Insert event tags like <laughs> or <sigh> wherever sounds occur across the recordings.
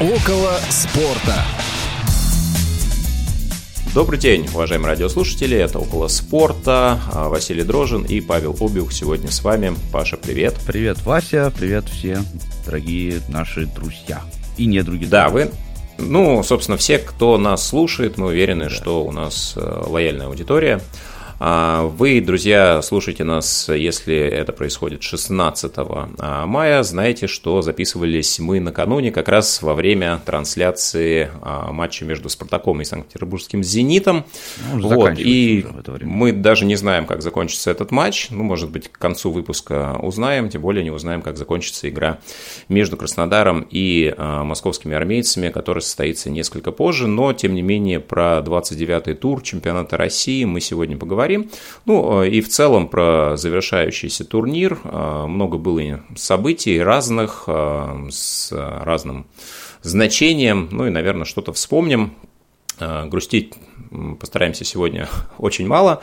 Около спорта. Добрый день, уважаемые радиослушатели. Это «Около спорта». А, Василий Дрожин и Павел Обиух сегодня с вами. Паша, привет. Привет, Вася. Привет все дорогие наши друзья. И не другие. Да, вы... Ну, собственно, все, кто нас слушает, мы уверены, да. что у нас э, лояльная аудитория. А, вы, друзья, слушайте нас, если это происходит 16 а, мая. Знаете, что записывались мы накануне, как раз во время трансляции а, матча между Спартаком и Санкт-Петербургским Зенитом. Ну, вот, и мы даже не знаем, как закончится этот матч. Ну, может быть, к концу выпуска узнаем, тем более не узнаем, как закончится игра между Краснодаром и московскими армейцами, которая состоится несколько позже. Но, тем не менее, про 29-й тур чемпионата России мы сегодня поговорим поговорим. Ну э, и в целом про завершающийся турнир. Э, много было событий разных, э, с разным значением. Ну и, наверное, что-то вспомним. Грустить постараемся сегодня <laughs> очень мало.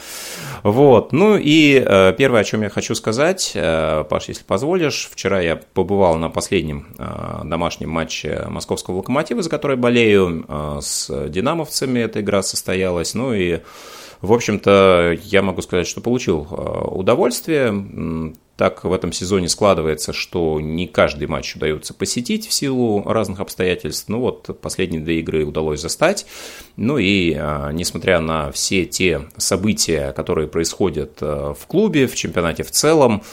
Вот. Ну и первое, о чем я хочу сказать, Паш, если позволишь, вчера я побывал на последнем домашнем матче московского локомотива, за который болею, с динамовцами эта игра состоялась. Ну и в общем-то, я могу сказать, что получил э, удовольствие. Так в этом сезоне складывается, что не каждый матч удается посетить в силу разных обстоятельств. Ну вот, последние две игры удалось застать. Ну и э, несмотря на все те события, которые происходят э, в клубе, в чемпионате в целом,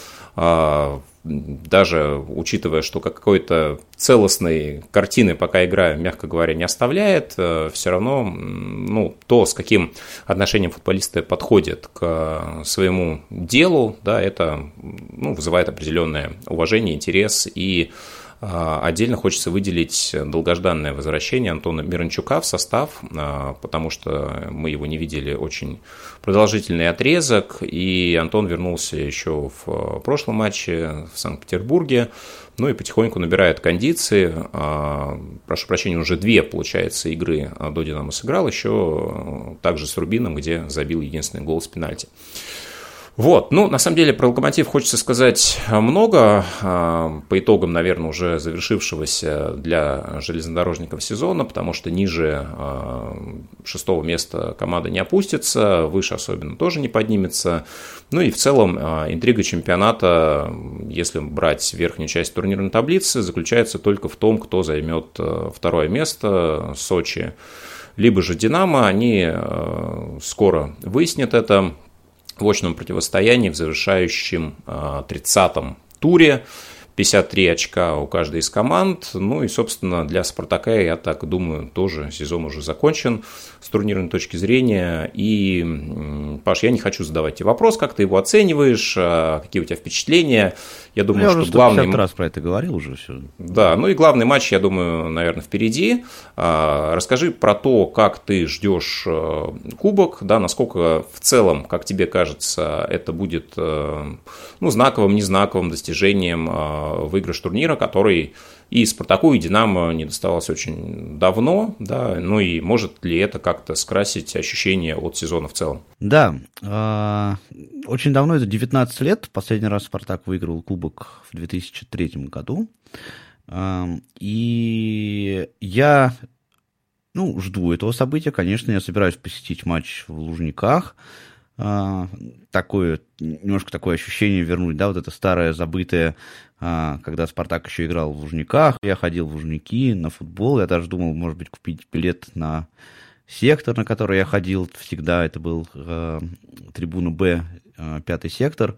даже учитывая, что какой-то целостной картины пока игра, мягко говоря, не оставляет, э, все равно ну, то, с каким отношением футболисты подходят к своему делу, да, это ну, вызывает определенное уважение, интерес и а, Отдельно хочется выделить долгожданное возвращение Антона Миранчука в состав, а, потому что мы его не видели очень продолжительный отрезок, и Антон вернулся еще в прошлом матче в Санкт-Петербурге, ну и потихоньку набирает кондиции. А, прошу прощения, уже две, получается, игры до «Динамо» сыграл, еще также с Рубином, где забил единственный гол с пенальти. Вот, ну, на самом деле, про «Локомотив» хочется сказать много, а, по итогам, наверное, уже завершившегося для железнодорожников сезона, потому что ниже а, шестого места команда не опустится, выше особенно тоже не поднимется. Ну и в целом интрига чемпионата, если брать верхнюю часть турнирной таблицы, заключается только в том, кто займет второе место, Сочи, либо же «Динамо», они скоро выяснят это, в очном противостоянии в завершающем 30-м а, туре. 53 очка у каждой из команд. Ну и, собственно, для Спартака, я так думаю, тоже сезон уже закончен с турнирной точки зрения. И, Паш, я не хочу задавать тебе вопрос, как ты его оцениваешь, а, какие у тебя впечатления. Я думаю, я что уже главный... раз про это говорил уже все. Да, ну и главный матч, я думаю, наверное, впереди. А, расскажи про то, как ты ждешь э, кубок, да, насколько в целом, как тебе кажется, это будет э, ну, знаковым, незнаковым достижением э, выигрыш турнира, который и Спартаку, и Динамо не досталось очень давно, да, ну и может ли это как-то скрасить ощущение от сезона в целом? Да, э, очень давно, это 19 лет, последний раз Спартак выиграл кубок в 2003 году, э, и я, ну, жду этого события, конечно, я собираюсь посетить матч в Лужниках, э, такое, немножко такое ощущение вернуть, да, вот это старое забытое а, когда Спартак еще играл в Лужниках, я ходил в Лужники на футбол, я даже думал, может быть, купить билет на сектор, на который я ходил. Всегда, это был э, трибуна Б, пятый сектор,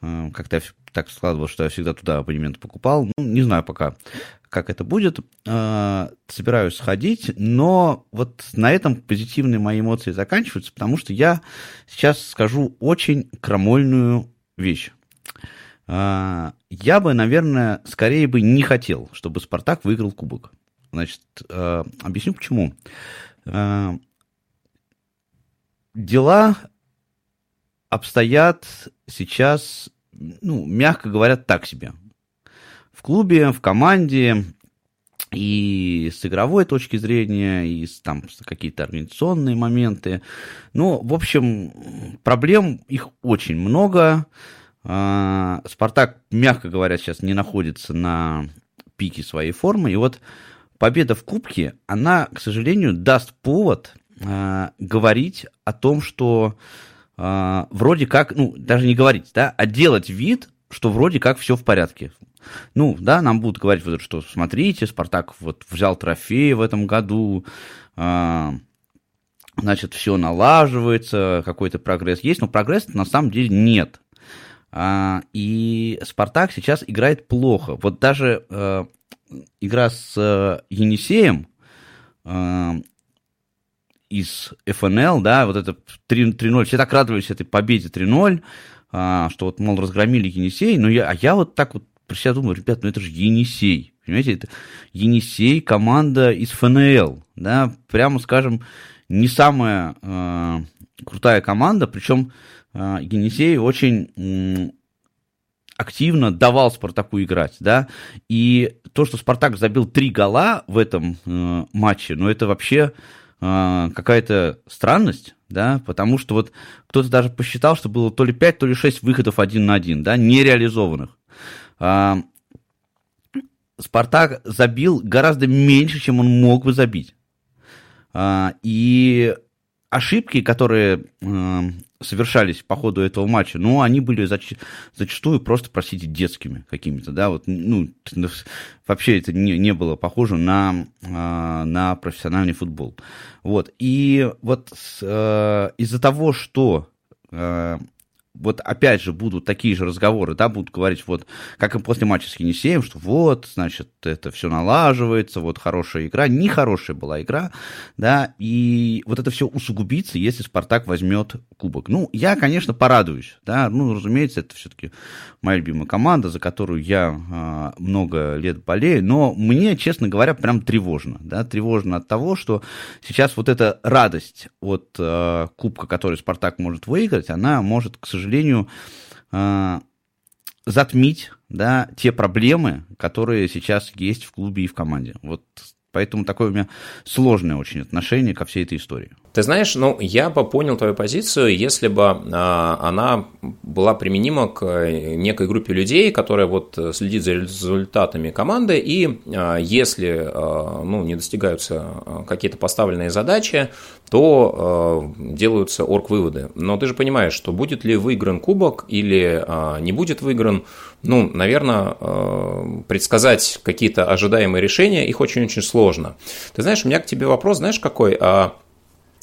как-то так складывалось, что я всегда туда абонемент покупал, ну, не знаю пока, как это будет, э, собираюсь сходить, но вот на этом позитивные мои эмоции заканчиваются, потому что я сейчас скажу очень крамольную вещь. А, я бы, наверное, скорее бы не хотел, чтобы Спартак выиграл кубок. Значит, а, объясню почему. А, дела обстоят сейчас, ну, мягко говоря, так себе. В клубе, в команде, и с игровой точки зрения, и с, там какие-то организационные моменты. Ну, в общем, проблем их очень много. Спартак, мягко говоря, сейчас не находится на пике своей формы. И вот победа в Кубке, она, к сожалению, даст повод э, говорить о том, что э, вроде как, ну, даже не говорить, да, а делать вид, что вроде как все в порядке. Ну, да, нам будут говорить, вот, что смотрите, Спартак вот взял трофей в этом году, э, значит, все налаживается, какой-то прогресс есть, но прогресса на самом деле нет. А, и Спартак сейчас играет плохо. Вот даже э, игра с э, Енисеем из ФНЛ, да, вот это 3-0, все так радовались этой победе 3-0, э, что вот, мол, разгромили Енисей, но я, а я вот так вот про себя думаю, ребят, ну это же Енисей, понимаете, это Енисей, команда из ФНЛ, да, прямо скажем, не самая э, крутая команда, причем э, Енисей очень активно давал Спартаку играть, да, и то, что Спартак забил три гола в этом э, матче, ну, это вообще э, какая-то странность, да, потому что вот кто-то даже посчитал, что было то ли 5, то ли 6 выходов один на один, да, нереализованных. Э, Спартак забил гораздо меньше, чем он мог бы забить. А, и ошибки, которые э, совершались по ходу этого матча, ну, они были зач... зачастую просто, простите, детскими какими-то, да, вот, ну, <laughs> вообще это не, не было похоже на, а, на профессиональный футбол. Вот, и вот из-за того, что вот опять же будут такие же разговоры, да, будут говорить вот, как и после матча с Енисеем, что вот, значит, это все налаживается, вот хорошая игра, нехорошая была игра, да, и вот это все усугубится, если Спартак возьмет кубок. Ну, я, конечно, порадуюсь, да, ну, разумеется, это все-таки моя любимая команда, за которую я а, много лет болею, но мне, честно говоря, прям тревожно, да, тревожно от того, что сейчас вот эта радость от а, кубка, который Спартак может выиграть, она может, к сожалению, сожалению, а, затмить да, те проблемы, которые сейчас есть в клубе и в команде. Вот поэтому такое у меня сложное очень отношение ко всей этой истории. Ты знаешь, ну, я бы понял твою позицию, если бы а, она была применима к некой группе людей, которая вот следит за результатами команды, и а, если а, ну, не достигаются какие-то поставленные задачи, то делаются орг-выводы. Но ты же понимаешь, что будет ли выигран кубок или не будет выигран, ну, наверное, предсказать какие-то ожидаемые решения, их очень-очень сложно. Ты знаешь, у меня к тебе вопрос, знаешь, какой?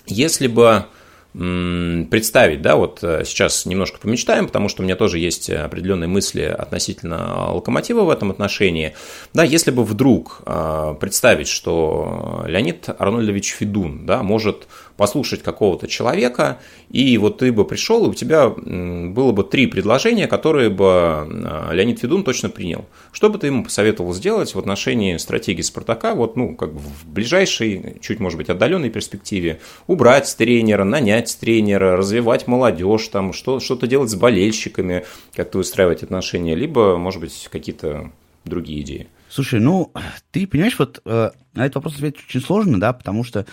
Если бы представить, да, вот э, сейчас немножко помечтаем, потому что у меня тоже есть определенные мысли относительно локомотива в этом отношении. Да, если бы вдруг э, представить, что Леонид Арнольдович Федун, да, может послушать какого-то человека, и вот ты бы пришел, и у тебя было бы три предложения, которые бы а, Леонид Федун точно принял. Что бы ты ему посоветовал сделать в отношении стратегии Спартака, вот, ну, как бы в ближайшей, чуть, может быть, отдаленной перспективе, убрать тренера, нанять тренера, развивать молодежь, там, что, что-то делать с болельщиками, как-то устраивать отношения, либо, может быть, какие-то другие идеи. Слушай, ну, ты понимаешь, вот э, на этот вопрос ответить очень сложно, да, потому что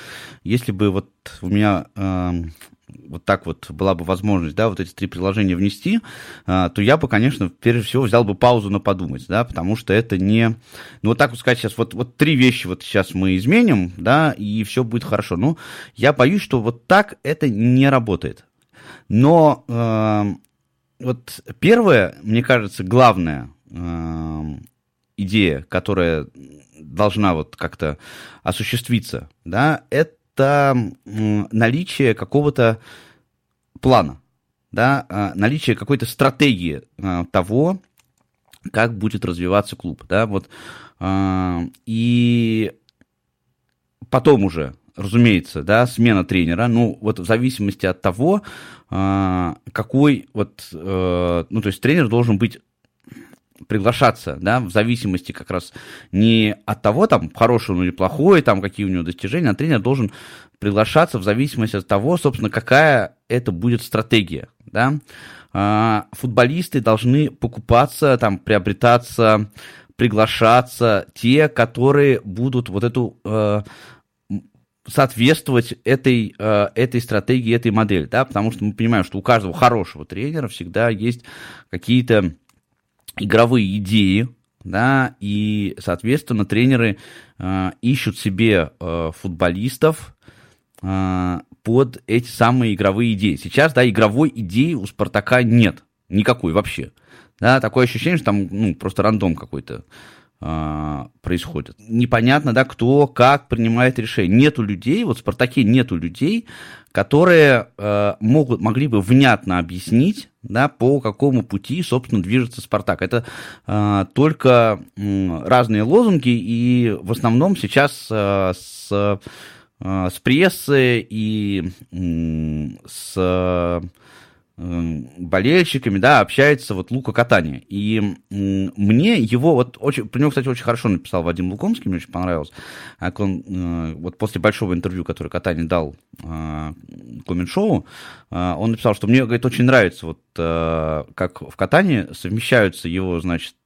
если бы вот у меня э, вот так вот была бы возможность, да, вот эти три приложения внести, э, то я бы, конечно, прежде всего взял бы паузу на подумать, да, потому что это не, ну, вот так вот сказать сейчас, вот, вот три вещи вот сейчас мы изменим, да, и все будет хорошо. Ну, я боюсь, что вот так это не работает. Но э, вот первое, мне кажется, главное, э, идея, которая должна вот как-то осуществиться, да, это наличие какого-то плана, да, а, наличие какой-то стратегии а, того, как будет развиваться клуб, да, вот, а, и потом уже, разумеется, да, смена тренера, ну, вот в зависимости от того, какой вот, э, ну, то есть тренер должен быть приглашаться, да, в зависимости как раз не от того, там, хороший он или плохой, там, какие у него достижения, а тренер должен приглашаться в зависимости от того, собственно, какая это будет стратегия, да. А, футболисты должны покупаться, там, приобретаться, приглашаться те, которые будут вот эту э, соответствовать этой, э, этой стратегии, этой модели, да, потому что мы понимаем, что у каждого хорошего тренера всегда есть какие-то игровые идеи, да, и, соответственно, тренеры э, ищут себе э, футболистов э, под эти самые игровые идеи. Сейчас, да, игровой идеи у Спартака нет, никакой вообще. Да, такое ощущение, что там ну, просто рандом какой-то происходит. Непонятно, да, кто как принимает решение. Нету людей, вот в «Спартаке» нету людей, которые э, могут, могли бы внятно объяснить, да, по какому пути, собственно, движется «Спартак». Это э, только э, разные лозунги, и в основном сейчас э, с, э, с прессы и э, с болельщиками, да, общается вот Лука Катани. И мне его вот очень, про него, кстати, очень хорошо написал Вадим Лукомский, мне очень понравилось. Как он э, вот после большого интервью, которое Катани дал э, коммент-шоу, э, он написал, что мне, говорит, очень нравится вот как в Катани совмещаются его, значит,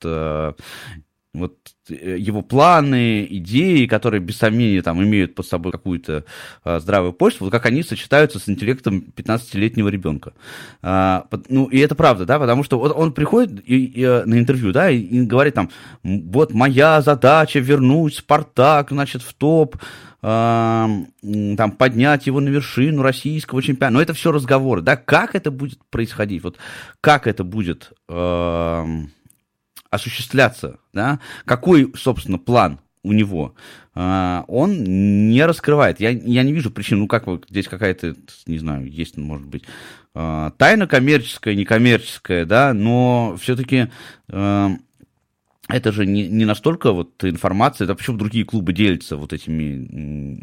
вот э, его планы, идеи, которые без сомнения там имеют под собой какую-то а, здравую почву, вот как они сочетаются с интеллектом 15-летнего ребенка. А, ну, и это правда, да, потому что вот он приходит и, и, э, на интервью, да, и, и говорит там, вот моя задача вернуть Спартак, значит, в топ, а, там, поднять его на вершину российского чемпионата. Но это все разговоры, да, как это будет происходить, вот как это будет... А, осуществляться, да, какой, собственно, план у него, а, он не раскрывает. Я, я не вижу причин, ну как вот здесь какая-то, не знаю, есть, может быть, а, тайна коммерческая, некоммерческая, да, но все-таки а, это же не, не настолько вот информация, это почему другие клубы делятся вот этими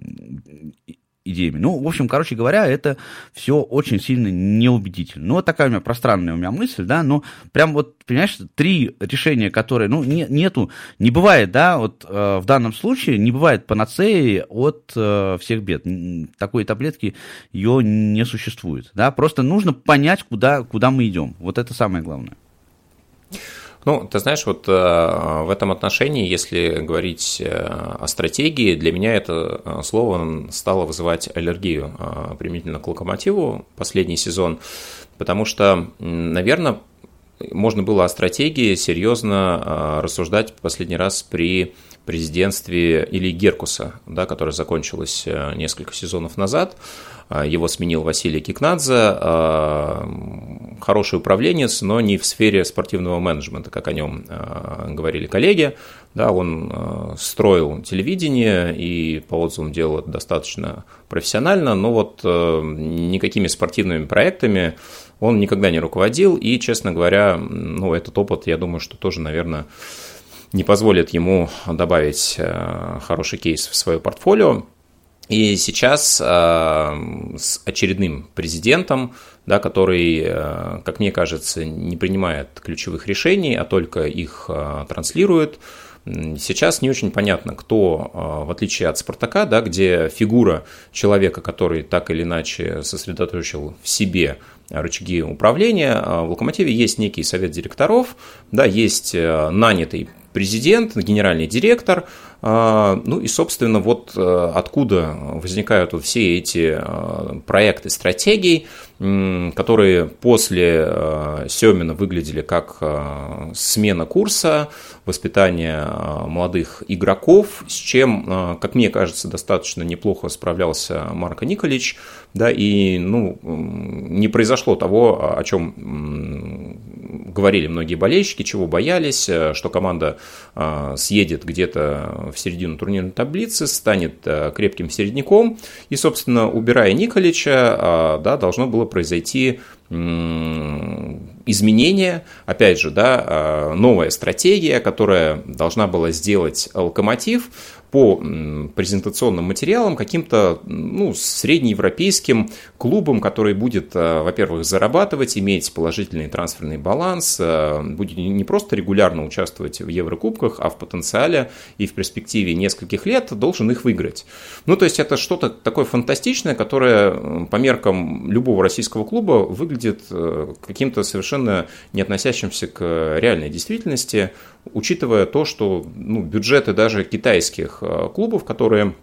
идеями. Ну, в общем, короче говоря, это все очень сильно неубедительно. Ну, вот такая у меня пространная у меня мысль, да, но прям вот, понимаешь, три решения, которые, ну, не, нету, не бывает, да, вот э, в данном случае не бывает панацеи от э, всех бед. Такой таблетки ее не существует, да, просто нужно понять, куда, куда мы идем. Вот это самое главное. Ну, ты знаешь, вот э, в этом отношении, если говорить э, о стратегии, для меня это э, слово стало вызывать аллергию применительно к локомотиву последний сезон, потому что, наверное, можно было о стратегии серьезно рассуждать последний раз при президентстве Ильи Геркуса, да, которое закончилось несколько сезонов назад. А, его сменил Василий Кикнадзе, а, хороший управленец, но не в сфере спортивного менеджмента, как о нем а, говорили коллеги. Да, он строил телевидение и по отзывам делал это достаточно профессионально, но вот никакими спортивными проектами он никогда не руководил, и, честно говоря, ну, этот опыт, я думаю, что тоже, наверное, не позволит ему добавить хороший кейс в свое портфолио. И сейчас э, с очередным президентом, да, который, э, как мне кажется, не принимает ключевых решений, а только их э, транслирует, Сейчас не очень понятно, кто, в отличие от Спартака, да, где фигура человека, который так или иначе сосредоточил в себе рычаги управления, в Локомотиве есть некий совет директоров, да, есть нанятый президент, генеральный директор, а, ну и, собственно, вот э, откуда возникают вот все эти э, проекты стратегий, которые после э, Семина выглядели как смена курса, воспитание молодых игроков, с чем, как мне кажется, достаточно неплохо справлялся Марко Николич, да, и, ну, не произошло того, о чем говорили многие болельщики, чего боялись, что команда съедет где-то в середину турнирной таблицы, станет э, крепким середняком. И, собственно, убирая Николича, да, должно было произойти изменения, опять же, да, а, новая стратегия, которая должна была сделать локомотив по презентационным материалам каким-то ну, среднеевропейским клубом, который будет, а, во-первых, зарабатывать, иметь положительный трансферный баланс, а, будет не просто регулярно участвовать в Еврокубках, а в потенциале и в перспективе нескольких лет должен их выиграть. Ну, то есть это что-то такое фантастичное, которое по меркам любого российского клуба выглядит э, каким-то совершенно не относящимся к реальной действительности, учитывая то, что ну, бюджеты даже китайских э, клубов, которые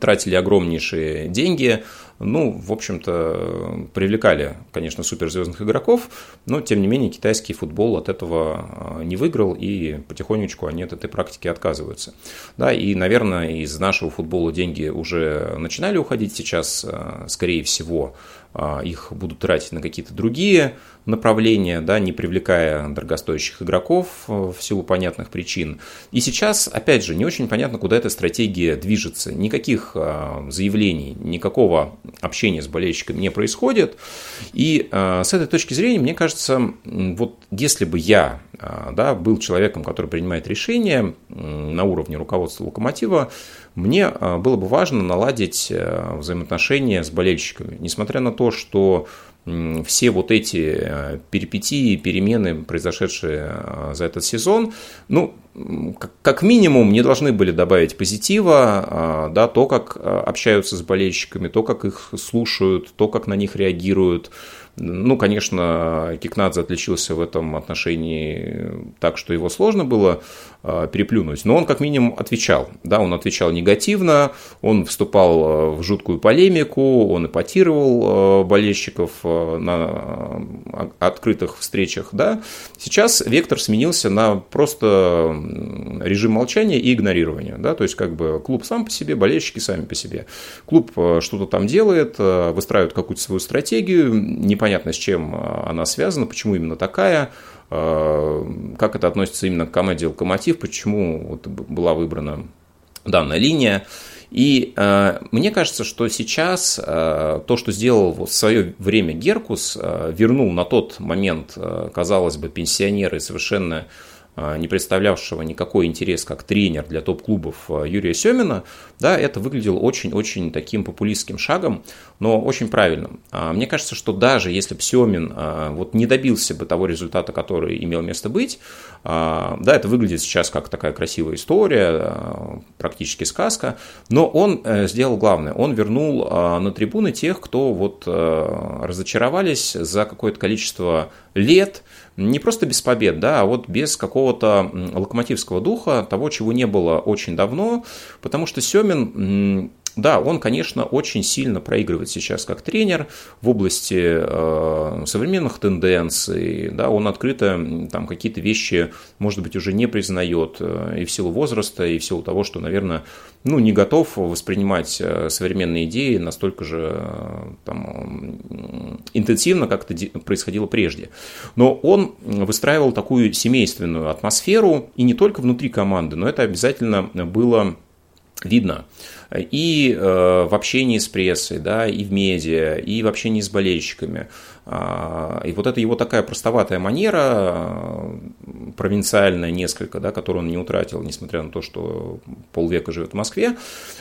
тратили огромнейшие деньги ну, в общем-то, привлекали, конечно, суперзвездных игроков, но, тем не менее, китайский футбол от этого не выиграл, и потихонечку они от этой практики отказываются. Да, и, наверное, из нашего футбола деньги уже начинали уходить сейчас, скорее всего, а, их будут тратить на какие-то другие направления, да, не привлекая дорогостоящих игроков в силу понятных причин. И сейчас, опять же, не очень понятно, куда эта стратегия движется. Никаких а, заявлений, никакого общения с болельщиками не происходит. И а, с этой точки зрения, мне кажется, вот если бы я да, был человеком, который принимает решения на уровне руководства «Локомотива», мне а, было бы важно наладить э, взаимоотношения с болельщиками, несмотря на то, что все вот эти э, перипетии, перемены, произошедшие э, за этот сезон, ну, как минимум не должны были добавить позитива, а, да, то, как общаются с болельщиками, то, как их слушают, то, как на них реагируют, ну, конечно, Кикнадзе отличился в этом отношении так, что его сложно было а, переплюнуть, но он как минимум отвечал. Да, он отвечал негативно, он вступал а, в жуткую полемику, он эпатировал а, болельщиков на открытых встречах. Да. Сейчас вектор сменился на просто режим молчания и игнорирования. Да, то есть, как бы клуб сам по себе, болельщики сами по себе. Клуб что-то там делает, выстраивает какую-то свою стратегию, не непонятно, с чем а, она связана, почему именно такая, а, как это относится именно к команде «Локомотив», почему вот была выбрана данная линия. И э, мне кажется, что сейчас э, то, что сделал в свое время Геркус, э, вернул на тот момент, э, казалось бы, пенсионеры совершенно а, не представлявшего никакой интерес как тренер для топ-клубов а, Юрия Семина, да, это выглядело очень-очень таким популистским шагом, но очень правильным. А, мне кажется, что даже если бы Семин вот не добился бы того результата, который имел место быть, да, это выглядит сейчас как такая красивая история, практически сказка, но он э, сделал главное, он вернул на трибуны тех, кто вот разочаровались за какое-то количество лет, не просто без побед, да, а вот без какого-то локомотивского духа, того, чего не было очень давно, потому что Семин да, он, конечно, очень сильно проигрывает сейчас как тренер в области э, современных тенденций. Да, он открыто там какие-то вещи, может быть, уже не признает э, и в силу возраста, и в силу того, что, наверное, ну, не готов воспринимать э, современные идеи настолько же э, там, интенсивно, как это происходило прежде. Но он выстраивал такую семейственную атмосферу, и не только внутри команды, но это обязательно было видно и э, в общении с прессой, да, и в медиа, и в общении с болельщиками. А, и вот это его такая простоватая манера, провинциальная несколько, да, которую он не утратил, несмотря на то, что полвека живет в Москве,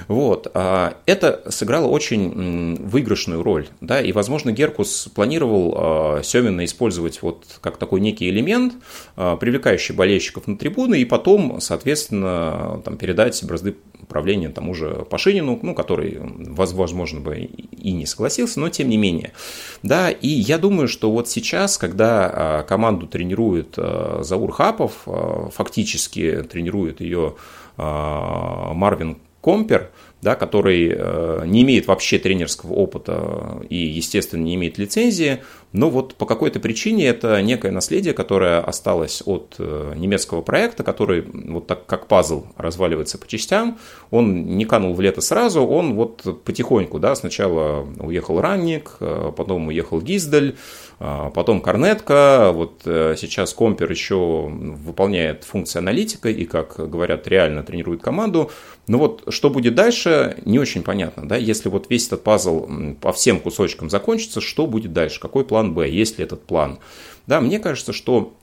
вот, а, это сыграло очень выигрышную роль. Да, и, возможно, Геркус планировал а, Семина использовать вот как такой некий элемент, привлекающий болельщиков на трибуны, и потом, соответственно, там, передать бразды правления тому же Пашинину, ну, который, возможно, бы и не согласился, но тем не менее. Да, и я думаю, что вот сейчас, когда а, команду тренирует а, Заур Хапов, а, фактически тренирует ее Марвин Компер, да, который э, не имеет вообще тренерского опыта и, естественно, не имеет лицензии, но вот по какой-то причине это некое наследие, которое осталось от э, немецкого проекта, который вот так как пазл разваливается по частям, он не канул в лето сразу, он вот потихоньку, да, сначала уехал Ранник, э, потом уехал Гиздель, потом Корнетка, вот сейчас Компер еще выполняет функции аналитика и, как говорят, реально тренирует команду, но вот что будет дальше, не очень понятно. Да? Если вот весь этот пазл по всем кусочкам закончится, что будет дальше? Какой план Б? Есть ли этот план? Да, мне кажется, что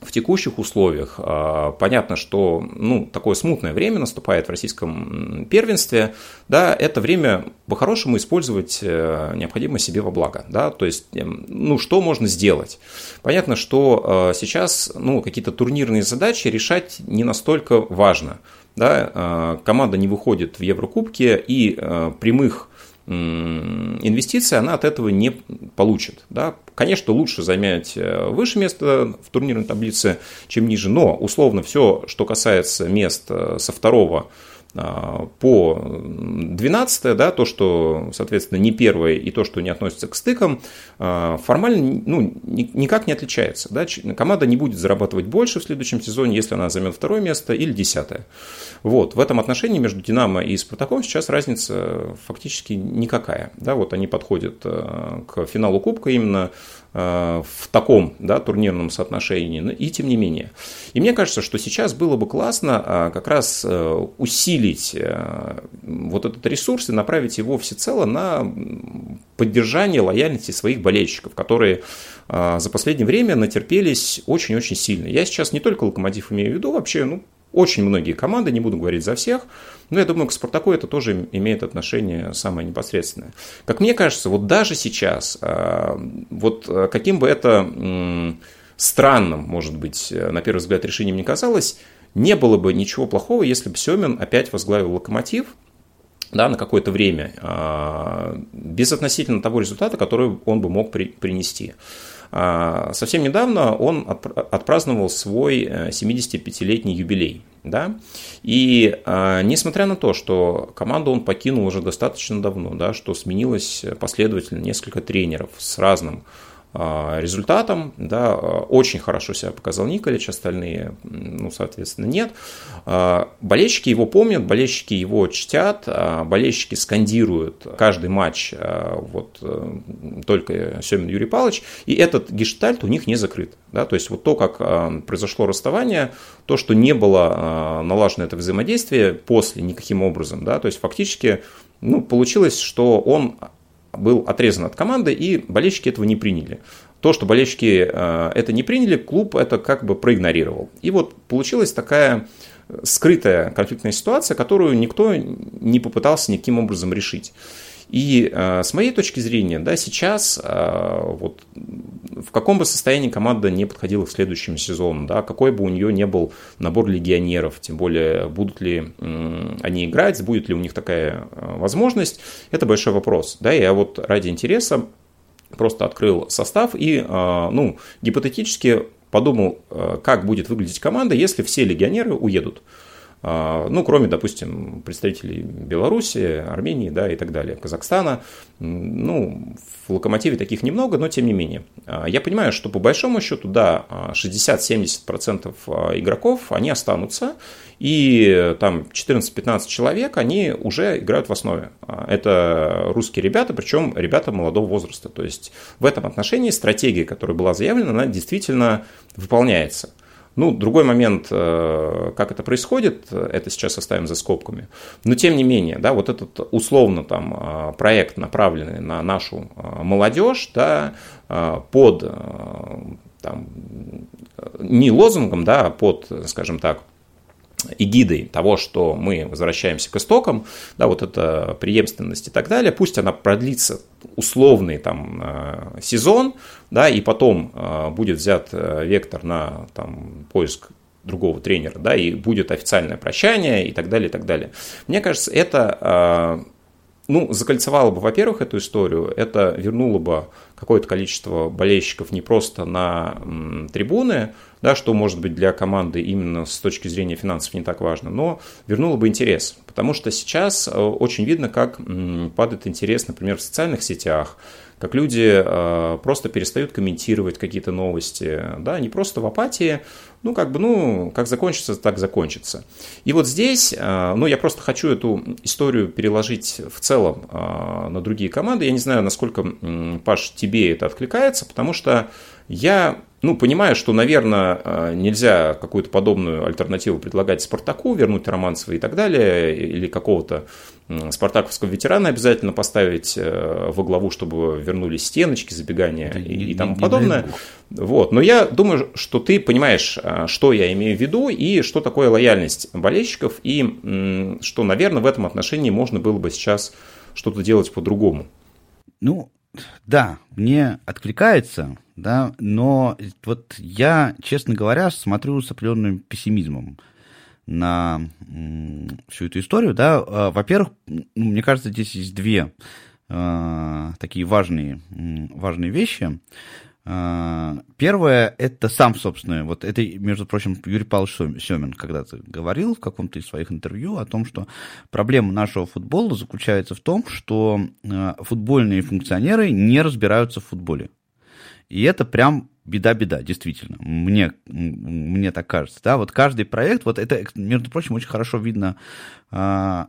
в текущих условиях а, понятно, что ну, такое смутное время наступает в российском первенстве. Да, это время по-хорошему использовать э, необходимо себе во благо. Да? То есть, эм, ну, что можно сделать? Понятно, что э, сейчас ну, какие-то турнирные задачи решать не настолько важно да, а, команда не выходит в Еврокубке и а, прямых инвестиций она от этого не получит. Да? Конечно, лучше занять э, выше место в турнирной таблице, чем ниже, но условно все, что касается мест э, со второго по 12, да, то, что, соответственно, не первое и то, что не относится к стыкам, а, формально ну, никак не отличается. Да? Команда не будет зарабатывать больше в следующем сезоне, если она займет второе место или десятое. Вот. В этом отношении между «Динамо» и «Спартаком» сейчас разница фактически никакая. Да? Вот они подходят а, к финалу Кубка именно в таком да, турнирном соотношении, но и тем не менее. И мне кажется, что сейчас было бы классно а, как раз э, усилить э, вот этот ресурс и направить его всецело на поддержание лояльности своих болельщиков, которые за последнее время натерпелись очень-очень сильно. Я сейчас не только локомотив имею в виду, вообще, ну, очень многие команды, не буду говорить за всех, но я думаю, к Спартаку это тоже имеет отношение самое непосредственное. Как мне кажется, вот даже сейчас, а, вот а, каким бы это странным, может быть, на первый взгляд решением не казалось, не было бы ничего плохого, если бы Семин опять возглавил локомотив, да, на какое-то время, без относительно того результата, который он бы мог при, принести. А, совсем недавно он отпраздновал свой 75-летний э, юбилей. Да? И а, несмотря на то, что команду он покинул уже достаточно давно, да, что сменилось последовательно несколько тренеров с разным а, результатом, да, очень хорошо себя показал Николич, остальные, ну, соответственно, нет. А, болельщики его помнят, болельщики его чтят, а, болельщики скандируют каждый матч вот э, только Семин Юрий Павлович, и этот гештальт у них не закрыт. Да, то есть вот то, как произошло расставание, то, что не было налажено это взаимодействие после никаким образом, да, то есть фактически ну, получилось, что он был отрезан от команды, и болельщики этого не приняли. То, что болельщики э, это не приняли, клуб это как бы проигнорировал. И вот получилась такая скрытая конфликтная ситуация, которую никто не попытался никаким образом решить. И э, с моей точки зрения, да, сейчас э, вот в каком бы состоянии команда не подходила к следующему сезону, да, какой бы у нее не был набор легионеров, тем более будут ли э, они играть, будет ли у них такая э, возможность, это большой вопрос. Да, я вот ради интереса просто открыл состав и, ну, гипотетически подумал, как будет выглядеть команда, если все легионеры уедут. А, ну, кроме, допустим, представителей Беларуси, Армении, да, и так далее, Казахстана. Ну, в «Локомотиве» таких немного, но тем не менее. А, я понимаю, что по большому счету, да, 60-70% а, игроков, они останутся, и там 14-15 человек, они уже играют в основе. Это русские ребята, причем ребята молодого возраста. То есть в этом отношении стратегия, которая была заявлена, она действительно выполняется. Ну, другой момент, э, как это происходит, это сейчас оставим за скобками. Но тем не менее, да, вот этот условно там э, проект, направленный на нашу э, молодежь, да, под там, не лозунгом, да, а под, скажем так, эгидой того, что мы возвращаемся к истокам, да, вот эта преемственность и так далее, пусть она продлится условный там э, сезон, да, и потом э, будет взят э, вектор на там, поиск другого тренера, да, и будет официальное прощание и так далее, и так далее. Мне кажется, это ну, закольцевало бы, во-первых, эту историю, это вернуло бы какое-то количество болельщиков не просто на трибуны, да, что может быть для команды именно с точки зрения финансов не так важно, но вернуло бы интерес, потому что сейчас э, очень видно, как падает интерес, например, в социальных сетях, как люди э, просто перестают комментировать какие-то новости, да, они просто в апатии, ну, как бы, ну, как закончится, так закончится. И вот здесь, э, ну, я просто хочу эту историю переложить в целом э, на другие команды. Я не знаю, насколько, Паш, тебе это откликается, потому что я ну, понимаю, что, наверное, э, нельзя какую-то подобную альтернативу предлагать Спартаку, вернуть Романцева и так далее, или какого-то спартаковского ветерана обязательно поставить э, во главу, чтобы вернулись стеночки, забегания и, и, и тому и, подобное. Вот. Но я думаю, что ты понимаешь, э, что я имею в виду и что такое лояльность болельщиков, и что, наверное, в этом отношении можно было бы сейчас что-то делать по-другому. Ну, да, мне откликается, да, но вот я, честно говоря, смотрю с определенным пессимизмом на всю эту историю, да. А, во-первых, ну, мне кажется, здесь есть две э, такие важные, важные вещи. Первое, это сам, собственно, вот это, между прочим, Юрий Павлович Семин когда-то говорил в каком-то из своих интервью о том, что проблема нашего футбола заключается в том, что футбольные функционеры не разбираются в футболе. И это прям беда-беда, действительно. Мне, мне так кажется. Да? Вот каждый проект, вот это, между прочим, очень хорошо видно а,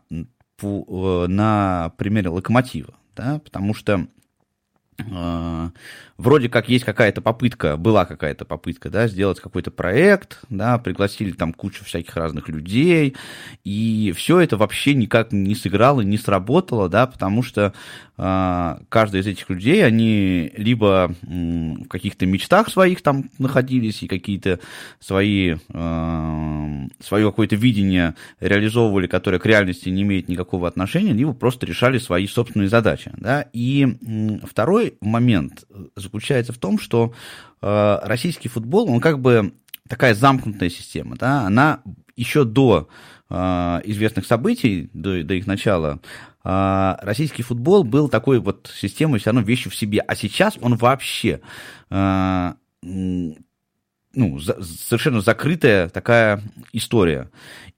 по, на примере локомотива. Да? Потому что а, вроде как есть какая-то попытка, была какая-то попытка, да, сделать какой-то проект, да, пригласили там кучу всяких разных людей, и все это вообще никак не сыграло, не сработало, да, потому что э, каждый из этих людей, они либо в каких-то мечтах своих там находились, и какие-то свои, э, свое какое-то видение реализовывали, которое к реальности не имеет никакого отношения, либо просто решали свои собственные задачи, да, и э, второй момент заключается в том, что э, российский футбол, он как бы такая замкнутая система, да, она еще до э, известных событий, до, до их начала, э, российский футбол был такой вот системой все равно вещью в себе, а сейчас он вообще э, ну, совершенно закрытая такая история.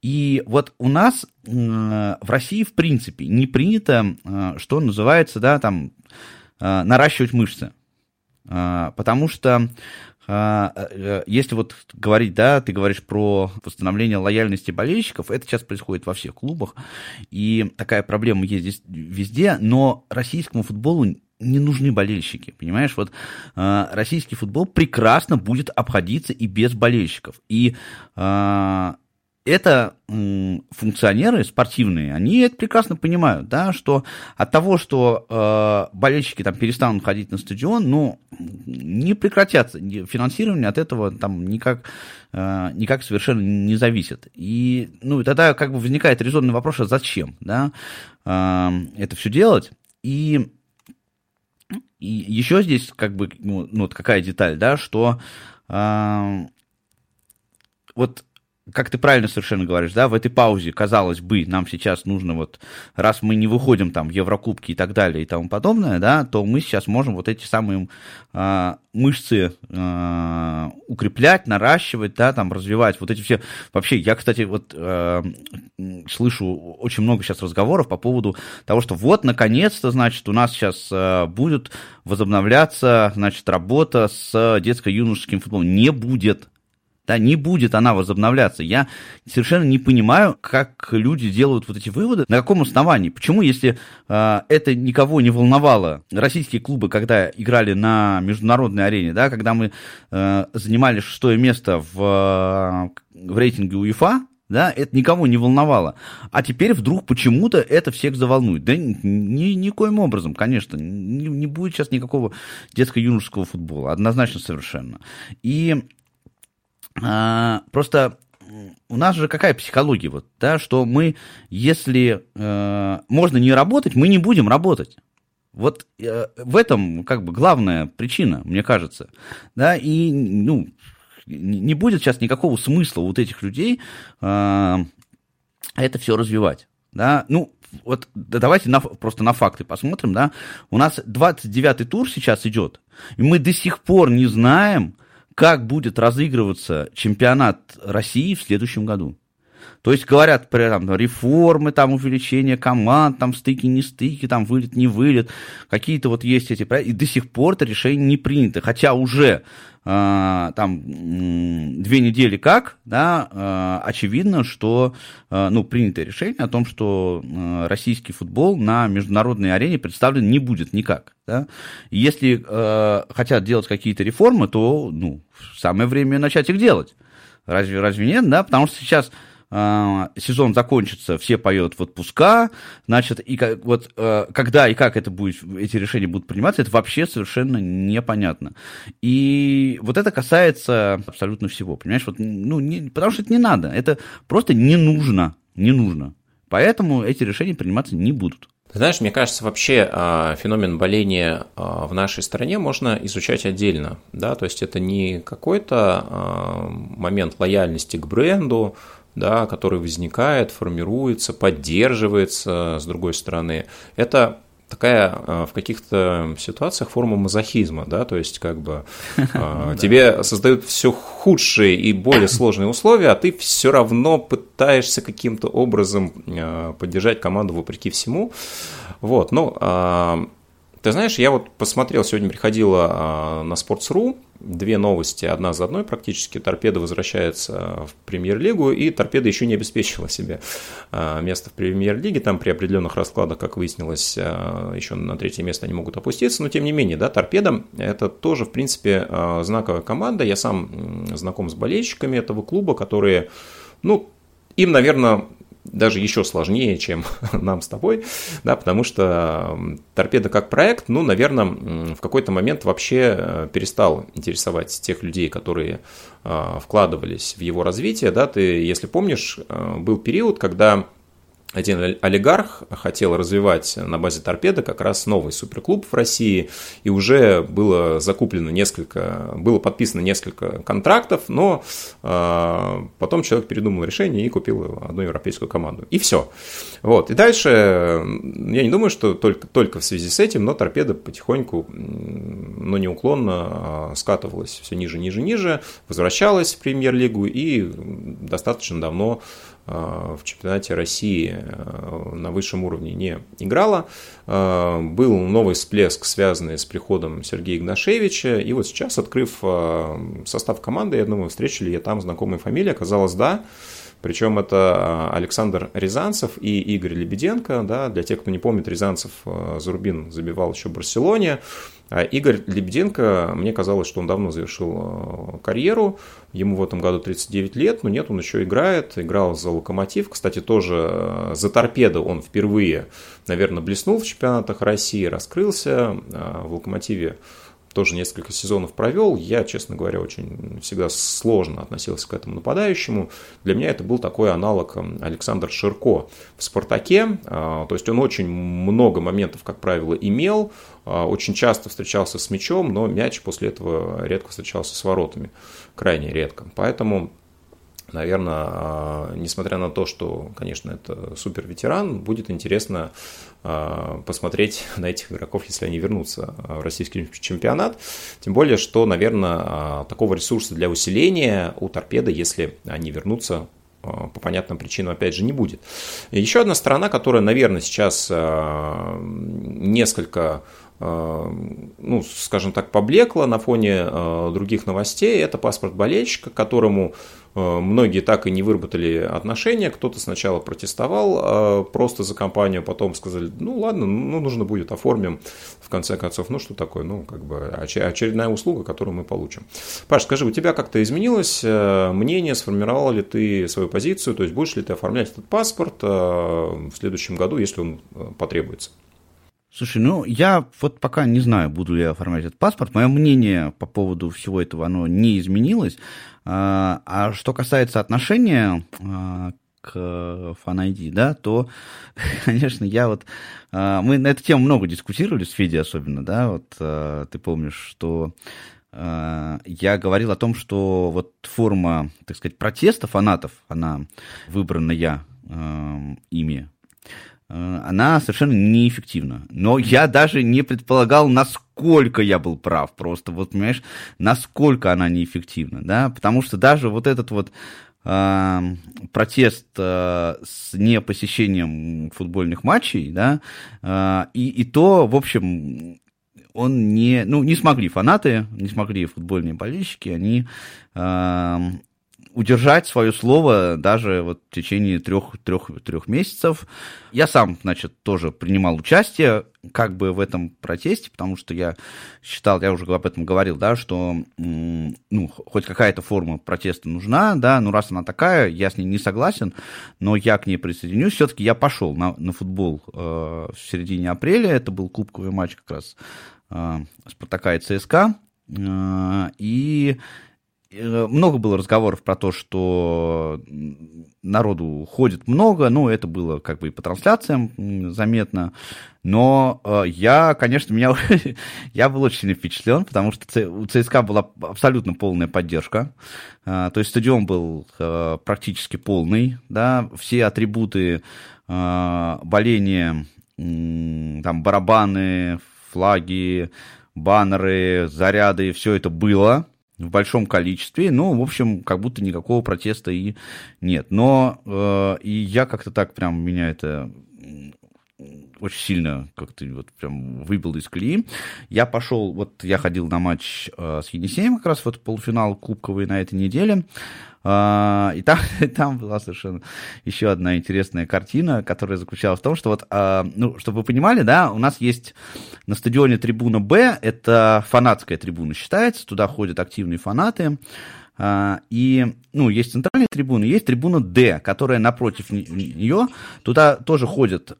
И вот у нас э, в России, в принципе, не принято, э, что называется, да, там, э, наращивать мышцы. Потому что э, если вот говорить, да, ты говоришь про восстановление лояльности болельщиков, это сейчас происходит во всех клубах, и такая проблема есть здесь везде, но российскому футболу не нужны болельщики, понимаешь? Вот э, российский футбол прекрасно будет обходиться и без болельщиков. И э, это функционеры спортивные, они это прекрасно понимают, да, что от того, что э, болельщики там перестанут ходить на стадион, ну, не прекратятся, финансирование от этого там никак, э, никак совершенно не зависит. И, ну, тогда как бы возникает резонный вопрос, а зачем, да, э, это все делать, и и еще здесь как бы ну, ну вот какая деталь, да, что э, вот как ты правильно совершенно говоришь, да, в этой паузе, казалось бы, нам сейчас нужно вот, раз мы не выходим там в Еврокубки и так далее и тому подобное, да, то мы сейчас можем вот эти самые э, мышцы э, укреплять, наращивать, да, там развивать, вот эти все. Вообще, я, кстати, вот э, слышу очень много сейчас разговоров по поводу того, что вот, наконец-то, значит, у нас сейчас э, будет возобновляться, значит, работа с детско-юношеским футболом. Не будет да, не будет она возобновляться. Я совершенно не понимаю, как люди делают вот эти выводы, на каком основании. Почему, если э, это никого не волновало, российские клубы, когда играли на международной арене, да, когда мы э, занимали шестое место в, в рейтинге УЕФА, да, это никого не волновало. А теперь вдруг почему-то это всех заволнует. Да ни, никоим образом, конечно, не, не будет сейчас никакого детско-юношеского футбола, однозначно совершенно. И а, просто у нас же какая психология, вот, да, что мы, если э, можно не работать, мы не будем работать. Вот э, в этом как бы главная причина, мне кажется. Да, и ну, не будет сейчас никакого смысла вот этих людей э, это все развивать. Да, ну, вот давайте на, просто на факты посмотрим, да. У нас 29-й тур сейчас идет, и мы до сих пор не знаем, как будет разыгрываться чемпионат России в следующем году. То есть говорят про там, реформы, там, увеличение команд, там, стыки, не стыки, там, вылет, не вылет. Какие-то вот есть эти проекты. И до сих пор это решение не принято. Хотя уже э, там две недели как, да, э, очевидно, что э, ну, принято решение о том, что э, российский футбол на международной арене представлен не будет никак. Да? Если э, хотят делать какие-то реформы, то ну, самое время начать их делать. Разве, разве нет? Да? Потому что сейчас сезон закончится, все поют в отпуска, значит, и как, вот э, когда и как это будет, эти решения будут приниматься, это вообще совершенно непонятно. И вот это касается абсолютно всего, понимаешь? Вот, ну, не, потому что это не надо, это просто не нужно, не нужно. Поэтому эти решения приниматься не будут. Знаешь, мне кажется, вообще а, феномен боления а, в нашей стране можно изучать отдельно. Да? То есть это не какой-то а, момент лояльности к бренду, да, который возникает, формируется, поддерживается, с другой стороны. Это такая в каких-то ситуациях форма мазохизма, да, то есть как бы <laughs> тебе создают все худшие и более сложные условия, а ты все равно пытаешься каким-то образом поддержать команду вопреки всему. Вот, ну, ты знаешь, я вот посмотрел, сегодня приходила на Sports.ru, две новости, одна за одной практически. Торпеда возвращается в премьер-лигу, и Торпеда еще не обеспечила себе а, место в премьер-лиге. Там при определенных раскладах, как выяснилось, а, еще на третье место они могут опуститься. Но тем не менее, да, Торпеда – это тоже, в принципе, а, знаковая команда. Я сам знаком с болельщиками этого клуба, которые, ну, им, наверное, даже еще сложнее, чем <laughs> нам с тобой, да, потому что торпеда как проект, ну, наверное, в какой-то момент вообще э, перестал интересовать тех людей, которые э, вкладывались в его развитие, да, ты, если помнишь, э, был период, когда один олигарх хотел развивать на базе торпеда как раз новый суперклуб в России, и уже было закуплено несколько, было подписано несколько контрактов, но э, потом человек передумал решение и купил одну европейскую команду. И все. Вот. И дальше, я не думаю, что только, только в связи с этим, но торпеда потихоньку, но неуклонно а, скатывалась все ниже, ниже, ниже, возвращалась в премьер-лигу и достаточно давно в чемпионате России э, на высшем уровне не играла. Э, был новый всплеск, связанный с приходом Сергея Игнашевича. И вот сейчас, открыв состав команды, я думаю, встретили я там знакомые фамилии. Оказалось, да. Причем это Александр Рязанцев и Игорь Лебеденко. Да, для тех, кто не помнит, Рязанцев Зурбин забивал еще в Барселоне. А Игорь Лебеденко, мне казалось, что он давно завершил карьеру. Ему в этом году 39 лет, но нет, он еще играет, играл за Локомотив. Кстати, тоже э, за торпедо он впервые, наверное, блеснул в чемпионатах России, раскрылся. Э, в Локомотиве тоже несколько сезонов провел. Я, честно говоря, очень всегда сложно относился к этому нападающему. Для меня это был такой аналог э, Александр Ширко в «Спартаке». То есть он очень много моментов, как правило, имел, очень часто встречался с мячом, но мяч после этого редко встречался с воротами крайне редко. Поэтому, наверное, а, несмотря на то, что, конечно, это супер ветеран, будет интересно а, посмотреть <laughs> на этих игроков, если они вернутся в российский чемпионат. Тем более, что, наверное, а, такого ресурса для усиления у торпеда, если они вернутся, по понятным причинам, опять же, не будет. Еще одна сторона, которая, наверное, сейчас несколько Э, ну, скажем так, поблекла на фоне э, других новостей. Это паспорт болельщика, к которому э, многие так и не выработали отношения. Кто-то сначала протестовал просто за компанию, потом сказали, ну ладно, ну нужно будет, оформим. В конце концов, ну что такое, ну как бы очередная услуга, которую мы получим. Паш, скажи, у тебя как-то изменилось мнение, сформировал ли ты свою позицию, то есть будешь ли ты оформлять этот паспорт в следующем году, если он потребуется? Слушай, ну я вот пока не знаю, буду ли я оформлять этот паспорт. Мое мнение по поводу всего этого, оно не изменилось. А, а что касается отношения а, к FanID, да, то, <laughs> конечно, я вот... А, мы на эту тему много дискутировали с Федей особенно, да, вот ты помнишь, что я говорил о том, что вот форма, так сказать, протеста фанатов, она выбрана я ими она совершенно неэффективна. Но я даже не предполагал, насколько я был прав. Просто вот, понимаешь, насколько она неэффективна, да, потому что даже вот этот вот э, протест э, с непосещением футбольных матчей, да, э, и, и то, в общем, он не, ну, не смогли фанаты, не смогли футбольные болельщики, они э, удержать свое слово даже вот в течение трех, трех, трех месяцев. Я сам, значит, тоже принимал участие как бы в этом протесте, потому что я считал, я уже об этом говорил, да, что ну, хоть какая-то форма протеста нужна, да, ну раз она такая, я с ней не согласен, но я к ней присоединюсь. Все-таки я пошел на, на футбол э, в середине апреля, это был кубковый матч как раз э, Спартака и ЦСКА, э, и много было разговоров про то, что народу ходит много, ну, это было как бы и по трансляциям заметно, но э, я, конечно, меня, <laughs> я был очень впечатлен, потому что у ЦСКА была абсолютно полная поддержка, э, то есть стадион был э, практически полный, да, все атрибуты э, боления там барабаны, флаги, баннеры, заряды, все это было в большом количестве. Ну, в общем, как будто никакого протеста и нет. Но э, и я как-то так прям меня это очень сильно как-то вот прям выбил из колеи. Я пошел, вот я ходил на матч э, с Енисеем как раз вот полуфинал кубковый на этой неделе. И там, <laughs> там была совершенно еще одна интересная картина, которая заключалась в том, что вот, uh, ну, чтобы вы понимали, да, у нас есть на стадионе трибуна Б, это фанатская трибуна считается, туда ходят активные фанаты, uh, и, ну, есть центральная трибуна, есть трибуна Д, которая напротив нее, туда тоже ходят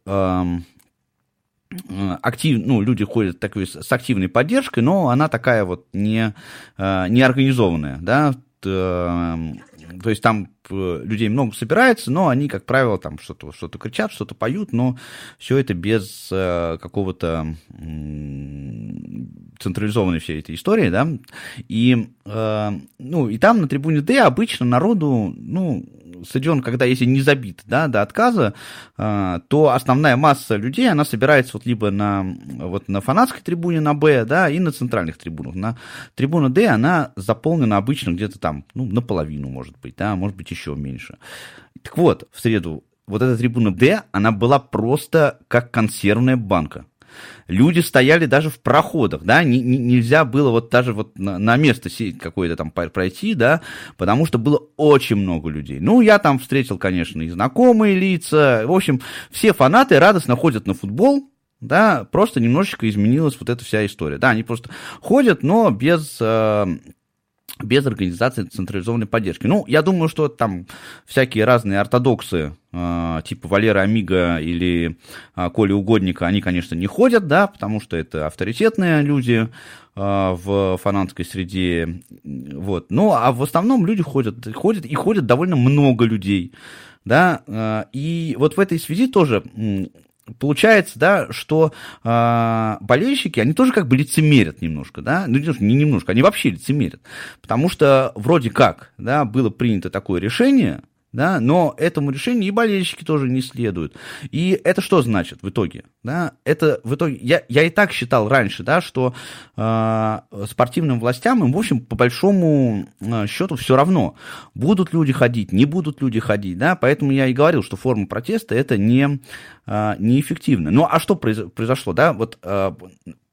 актив, ну, люди ходят такой, с активной поддержкой, но она такая вот не, не организованная, да, то есть там э, людей много собирается, но они, как правило, там что-то что кричат, что-то поют, но все это без э, какого-то централизованной всей этой истории, да, и, э, ну, и там на трибуне Д обычно народу, ну, стадион, когда если не забит да, до отказа, э, то основная масса людей, она собирается вот либо на, вот на фанатской трибуне на Б, да, и на центральных трибунах. На трибуна Д, она заполнена обычно где-то там, ну, наполовину, может быть, да, может быть, еще меньше. Так вот, в среду вот эта трибуна Д, она была просто как консервная банка. Люди стояли даже в проходах, да, не, нельзя было вот даже вот на, на место какое-то там пройти, да, потому что было очень много людей. Ну, я там встретил, конечно, и знакомые лица, в общем, все фанаты радостно ходят на футбол, да, просто немножечко изменилась вот эта вся история. Да, они просто ходят, но без э, без организации централизованной поддержки. Ну, я думаю, что там всякие разные ортодоксы, э, типа Валера Амига или э, Коли Угодника, они, конечно, не ходят, да, потому что это авторитетные люди э, в фанатской среде, вот. Ну, а в основном люди ходят, ходят и ходят довольно много людей, да, и вот в этой связи тоже получается, да, что э, болельщики, они тоже как бы лицемерят немножко, да, ну не немножко, они вообще лицемерят, потому что вроде как, да, было принято такое решение, да, но этому решению и болельщики тоже не следуют. И это что значит в итоге? Да? Это в итоге, я, я и так считал раньше, да, что э, спортивным властям им, в общем, по большому э, счету все равно, будут люди ходить, не будут люди ходить, да, поэтому я и говорил, что форма протеста это не, э, неэффективно. Ну, а что произошло, да, вот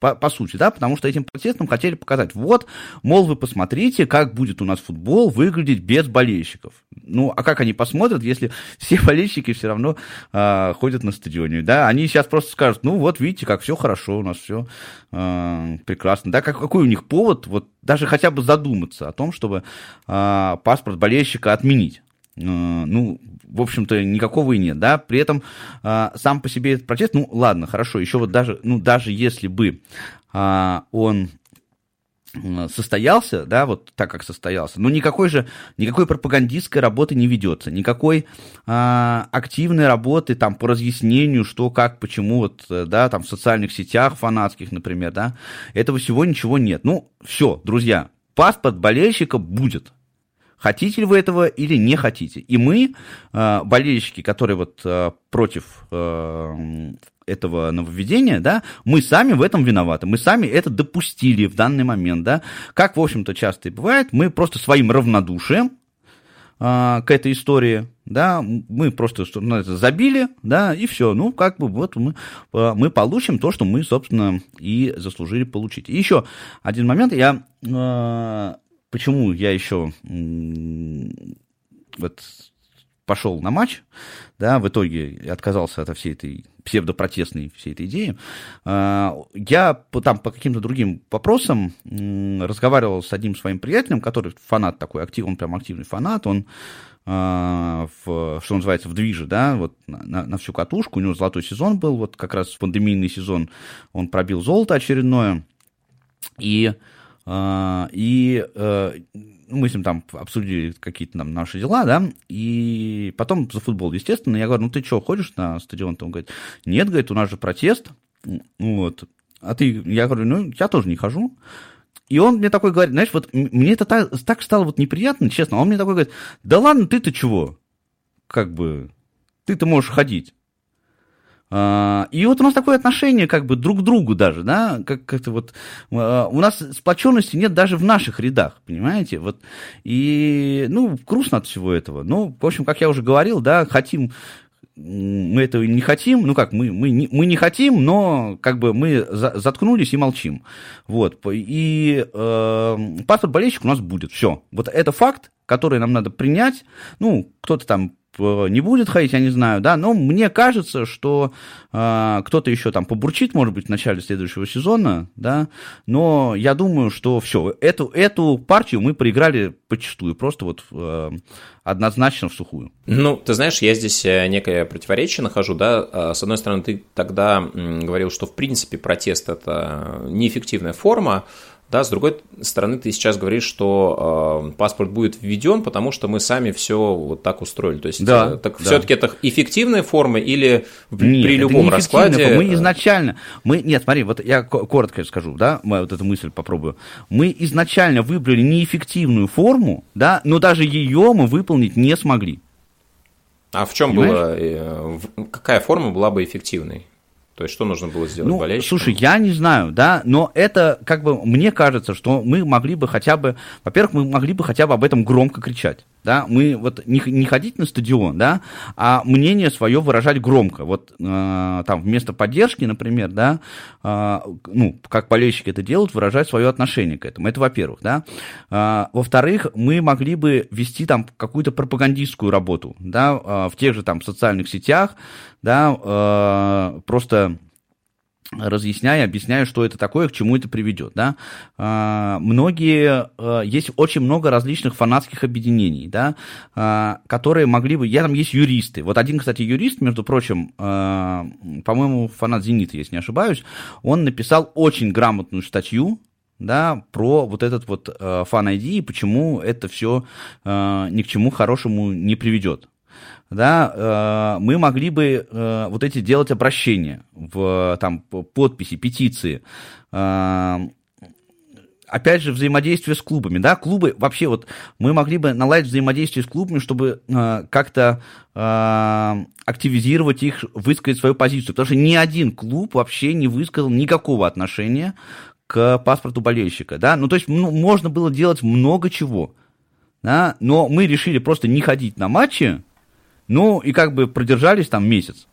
по, по сути, да, потому что этим протестом хотели показать, вот, мол, вы посмотрите, как будет у нас футбол выглядеть без болельщиков. Ну, а как они посмотрят, если <laughs> все болельщики все равно э, ходят на стадионе, да, они сейчас просто скажут, ну, вот, видите, как все хорошо, у нас все э, а, прекрасно, да, как, какой у них повод, вот, даже хотя бы задуматься о том, чтобы э, паспорт болельщика отменить. Ну, в общем-то, никакого и нет, да, при этом а, сам по себе этот протест, ну, ладно, хорошо, еще вот даже, ну, даже если бы а, он состоялся, да, вот так как состоялся, но никакой же, никакой пропагандистской работы не ведется, никакой а, активной работы там по разъяснению, что, как, почему, вот, да, там в социальных сетях фанатских, например, да, этого всего ничего нет. Ну, все, друзья, паспорт болельщика будет, хотите ли вы этого или не хотите. И мы, э, болельщики, которые вот э, против э, этого нововведения, да, мы сами в этом виноваты, мы сами это допустили в данный момент, да, как, в общем-то, часто и бывает, мы просто своим равнодушием к этой истории, да, мы просто ну, забили, да, и все, ну, как бы вот мы, мы получим то, что мы, собственно, и заслужили получить. И еще один момент, я почему я еще вот пошел на матч, да, в итоге отказался от всей этой псевдопротестной всей этой идеи. А, я там по каким-то другим вопросам разговаривал с одним своим приятелем, который фанат такой, актив, он прям активный фанат, он а, в, что называется, в движе, да, вот на, на всю катушку, у него золотой сезон был, вот как раз пандемийный сезон, он пробил золото очередное, и и э, мы с ним там обсудили какие-то там наши дела, да, и потом за футбол, естественно, я говорю, ну ты что, ходишь на стадион? Он говорит, нет, говорит, у нас же протест, вот, а ты, я говорю, ну, я тоже не хожу, и он мне такой говорит, знаешь, вот мне это так, так стало вот неприятно, честно, он мне такой говорит, да ладно, ты-то чего, как бы, ты-то можешь ходить. А, и вот у нас такое отношение как бы друг к другу даже, да, как как-то вот а, у нас сплоченности нет даже в наших рядах, понимаете, вот и ну грустно от всего этого. Ну, в общем, как я уже говорил, да, хотим мы этого не хотим, ну как, мы, мы, не, мы не хотим, но как бы мы за, заткнулись и молчим. Вот, и э, паспорт болельщик у нас будет, все. Вот это факт, который нам надо принять, ну, кто-то там не будет ходить, я не знаю, да, но мне кажется, что э, кто-то еще там побурчит, может быть, в начале следующего сезона, да, но я думаю, что все, эту, эту партию мы проиграли почастую, просто вот э, однозначно в сухую. Ну, ты знаешь, я здесь э, некое противоречие нахожу, да, а, с одной стороны, ты тогда говорил, что в принципе протест это неэффективная форма, да, с другой стороны, ты сейчас говоришь, что э, паспорт будет введен, потому что мы сами все вот так устроили. То есть, да, э, так да. все-таки это эффективная форма или нет, при любом раскладе? Мы изначально, мы, нет, смотри, вот я коротко скажу, да, вот эту мысль попробую. Мы изначально выбрали неэффективную форму, да, но даже ее мы выполнить не смогли. А в чем Понимаешь? было, э, какая форма была бы эффективной? То есть, что нужно было сделать ну, болельщикам? Слушай, я не знаю, да, но это, как бы, мне кажется, что мы могли бы хотя бы, во-первых, мы могли бы хотя бы об этом громко кричать, да, мы вот не, не ходить на стадион, да, а мнение свое выражать громко, вот э, там вместо поддержки, например, да, э, ну, как болельщики это делают, выражать свое отношение к этому, это во-первых, да, э, во-вторых, мы могли бы вести там какую-то пропагандистскую работу, да, э, в тех же там социальных сетях, да, э, просто разъясняя, объясняя, что это такое, к чему это приведет. Да? А, многие, а, есть очень много различных фанатских объединений, да, а, которые могли бы, я там есть юристы, вот один, кстати, юрист, между прочим, а, по-моему, фанат «Зенита», если не ошибаюсь, он написал очень грамотную статью, да, про вот этот вот э, фан-ID и почему это все э, ни к чему хорошему не приведет да, э, мы могли бы э, вот эти делать обращения в там, подписи, петиции, э, опять же, взаимодействие с клубами, да, клубы, вообще вот мы могли бы наладить взаимодействие с клубами, чтобы э, как-то э, активизировать их, высказать свою позицию, потому что ни один клуб вообще не высказал никакого отношения к паспорту болельщика, да, ну, то есть ну, можно было делать много чего, да, но мы решили просто не ходить на матчи, ну, и как бы продержались там месяц.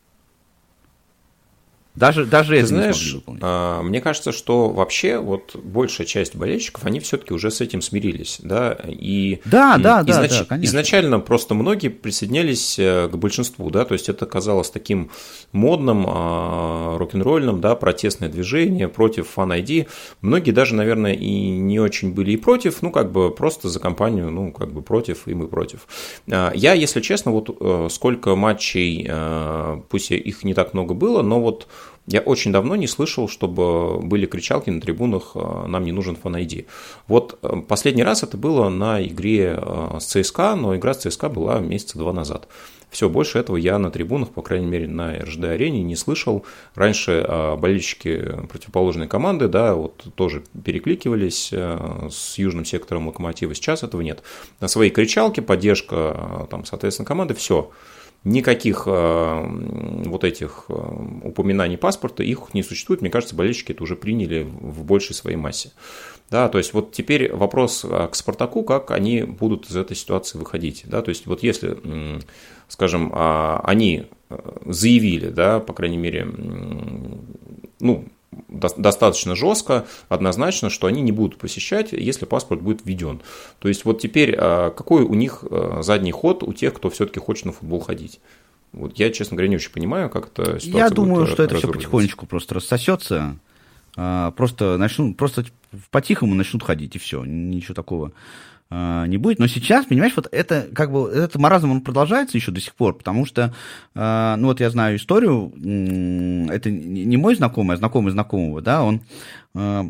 Даже, даже Ты это знаешь, не смогли А, мне кажется, что вообще вот большая часть болельщиков, они все-таки уже с этим смирились, да, и да, да, изнач... да, да, конечно. изначально просто многие присоединялись э, к большинству, да, то есть это казалось таким модным, а, рок-н-ролльным, да, протестное движение против фан-ID. Многие даже, наверное, и не очень были и против, ну, как бы просто за компанию, ну, как бы против, и мы против. А, я, если честно, вот э, сколько матчей, э, пусть их не так много было, но вот я очень давно не слышал, чтобы были кричалки на трибунах э, «Нам не нужен фан -айди». Вот э, последний раз это было на игре э, с ЦСКА, но игра с ЦСКА была месяца два назад. Все, больше этого я на трибунах, по крайней мере, на РЖД-арене не слышал. Раньше болельщики противоположной команды, да, вот тоже перекликивались с южным сектором локомотива. Сейчас этого нет. На своей кричалке, поддержка, там, соответственно, команды, все никаких э, вот этих э, упоминаний паспорта, их не существует. Мне кажется, болельщики это уже приняли в большей своей массе. Да, то есть вот теперь вопрос э, к Спартаку, как они будут из этой ситуации выходить. Да, то есть вот если, скажем, а, они заявили, да, по крайней мере, ну, достаточно жестко, однозначно, что они не будут посещать, если паспорт будет введен. То есть вот теперь а, какой у них а, задний ход у тех, кто все-таки хочет на футбол ходить? Вот я, честно говоря, не очень понимаю, как это ситуация Я думаю, что это все потихонечку просто рассосется. А, просто начнут, просто по-тихому начнут ходить, и все. Ничего такого не будет. Но сейчас, понимаешь, вот это как бы этот маразм он продолжается еще до сих пор, потому что, а, ну вот я знаю историю, это не мой знакомый, а знакомый знакомого, да, он а,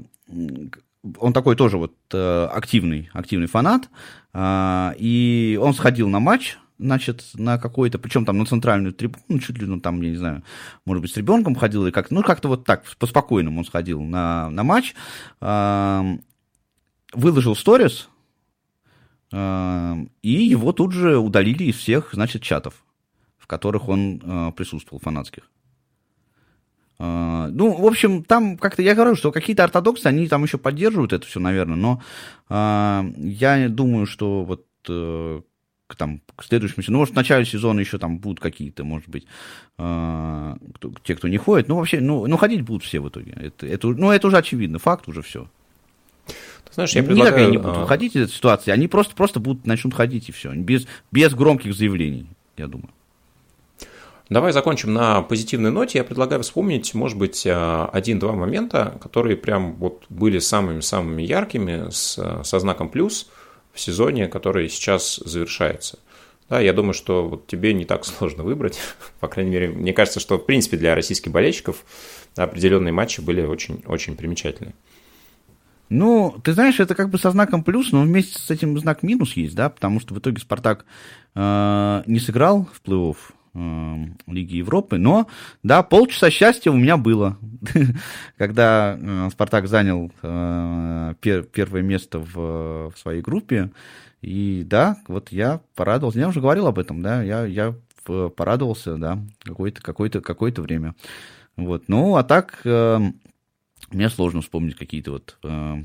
он такой тоже вот активный, активный фанат, и он сходил на матч, значит, на какой-то, причем там на центральную трибуну, чуть ли, ну, там, я не знаю, может быть, с ребенком ходил, или как-то, ну, как-то вот так, по-спокойному он сходил на, на матч, выложил сторис, и его тут же удалили из всех, значит, чатов, в которых он э, присутствовал, фанатских. А, ну, в общем, там как-то, я говорю, что какие-то ортодоксы, они там еще поддерживают это все, наверное, но а, я думаю, что вот э, к, там, к следующему сезону, ну, может, в начале сезона еще там будут какие-то, может быть, э, кто, те, кто не ходит, ну, вообще, ну, ну, ходить будут все в итоге. Это, это, ну, это уже очевидно, факт уже все. Знаешь, я предлагаю... Никак они не будут выходить из этой ситуации, они просто, просто будут, начнут ходить и все, без, без громких заявлений, я думаю. Давай закончим на позитивной ноте. Я предлагаю вспомнить, может быть, э, один-два момента, которые прям вот были самыми-самыми яркими с, со знаком плюс в сезоне, который сейчас завершается. Да, я думаю, что вот тебе не так <laughs> сложно выбрать. По крайней мере, мне кажется, что в принципе для российских болельщиков определенные матчи были очень, очень примечательны. Ну, ты знаешь, это как бы со знаком плюс, но вместе с этим знак минус есть, да, потому что в итоге Спартак э, не сыграл в плей-офф э, Лиги Европы, но, да, полчаса счастья у меня было, <laughs> когда э, Спартак занял э, пер, первое место в, в своей группе, и да, вот я порадовался, я уже говорил об этом, да, я, я порадовался, да, какое-то какое какое время. Вот, ну, а так, э, мне сложно вспомнить какие-то вот э,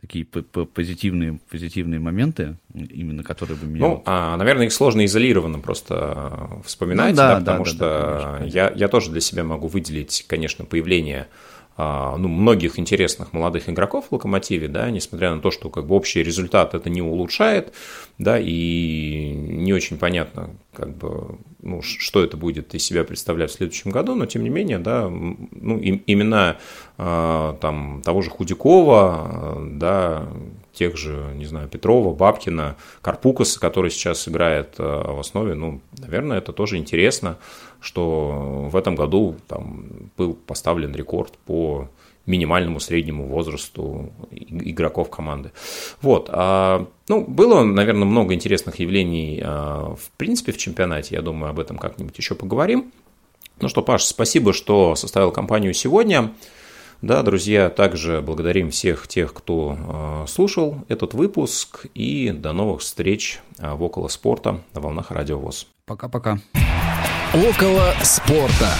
такие позитивные, позитивные моменты, именно которые бы меня... Ну, а, наверное, их сложно изолированно просто вспоминать, ну, да, да, потому да, что да, конечно, я, я тоже для себя могу выделить, конечно, появление ну, многих интересных молодых игроков в «Локомотиве», да, несмотря на то, что как бы общий результат это не улучшает, да, и не очень понятно, как бы, ну, что это будет из себя представлять в следующем году, но тем не менее, да, ну, имена а, там того же Худякова, да, тех же, не знаю, Петрова, Бабкина, Карпукаса, который сейчас играет а, в основе, ну, наверное, это тоже интересно, что в этом году там был поставлен рекорд по минимальному среднему возрасту игроков команды. Вот. А, ну, было, наверное, много интересных явлений а, в принципе в чемпионате. Я думаю, об этом как-нибудь еще поговорим. Ну что, Паш, спасибо, что составил компанию сегодня. Да, друзья, также благодарим всех тех, кто а, слушал этот выпуск. И до новых встреч в около спорта на волнах Радио ВОЗ. Пока-пока. Около спорта.